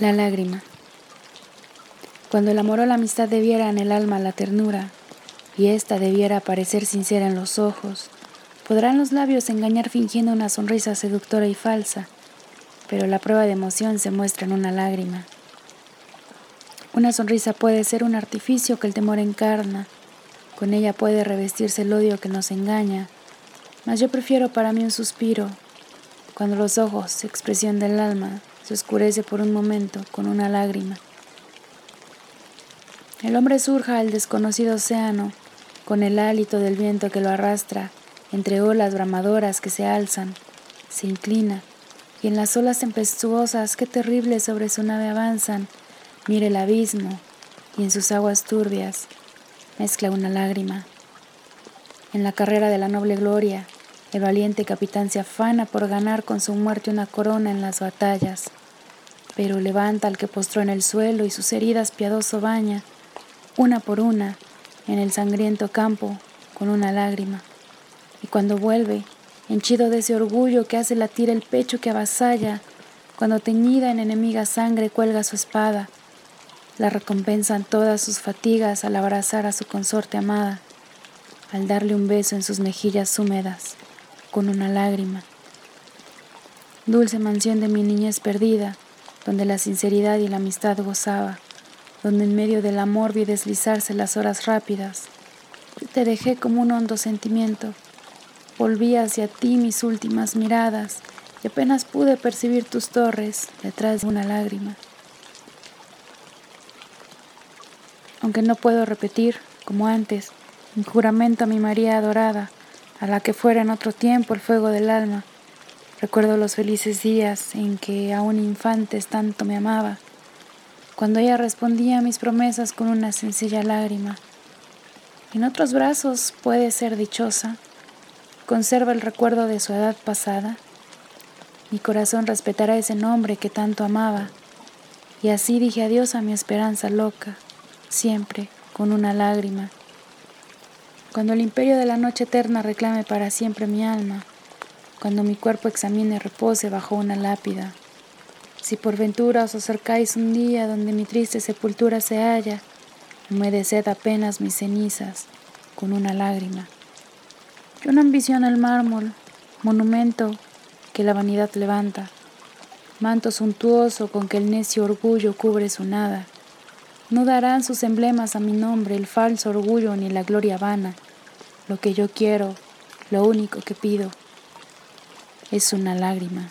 La lágrima. Cuando el amor o la amistad debiera en el alma la ternura, y ésta debiera parecer sincera en los ojos, podrán los labios engañar fingiendo una sonrisa seductora y falsa, pero la prueba de emoción se muestra en una lágrima. Una sonrisa puede ser un artificio que el temor encarna, con ella puede revestirse el odio que nos engaña, mas yo prefiero para mí un suspiro, cuando los ojos, expresión del alma, se oscurece por un momento con una lágrima. El hombre surja al desconocido océano con el hálito del viento que lo arrastra entre olas bramadoras que se alzan, se inclina y en las olas tempestuosas que terribles sobre su nave avanzan, mira el abismo y en sus aguas turbias mezcla una lágrima. En la carrera de la noble gloria, el valiente capitán se afana por ganar con su muerte una corona en las batallas pero levanta al que postró en el suelo y sus heridas piadoso baña, una por una, en el sangriento campo, con una lágrima. Y cuando vuelve, henchido de ese orgullo que hace latir el pecho que avasalla, cuando teñida en enemiga sangre cuelga su espada, la recompensan todas sus fatigas al abrazar a su consorte amada, al darle un beso en sus mejillas húmedas, con una lágrima. Dulce mansión de mi niñez perdida, donde la sinceridad y la amistad gozaba, donde en medio del amor vi deslizarse las horas rápidas. te dejé como un hondo sentimiento. Volví hacia ti mis últimas miradas y apenas pude percibir tus torres detrás de una lágrima. Aunque no puedo repetir, como antes, mi juramento a mi María adorada, a la que fuera en otro tiempo el fuego del alma, Recuerdo los felices días en que aún infantes tanto me amaba, cuando ella respondía a mis promesas con una sencilla lágrima. En otros brazos puede ser dichosa, conserva el recuerdo de su edad pasada. Mi corazón respetará ese nombre que tanto amaba, y así dije adiós a mi esperanza loca, siempre con una lágrima. Cuando el imperio de la noche eterna reclame para siempre mi alma, cuando mi cuerpo examine repose bajo una lápida. Si por ventura os acercáis un día donde mi triste sepultura se halla, humedeced apenas mis cenizas con una lágrima. Yo no ambiciono el mármol, monumento que la vanidad levanta, manto suntuoso con que el necio orgullo cubre su nada. No darán sus emblemas a mi nombre el falso orgullo ni la gloria vana. Lo que yo quiero, lo único que pido, es una lágrima.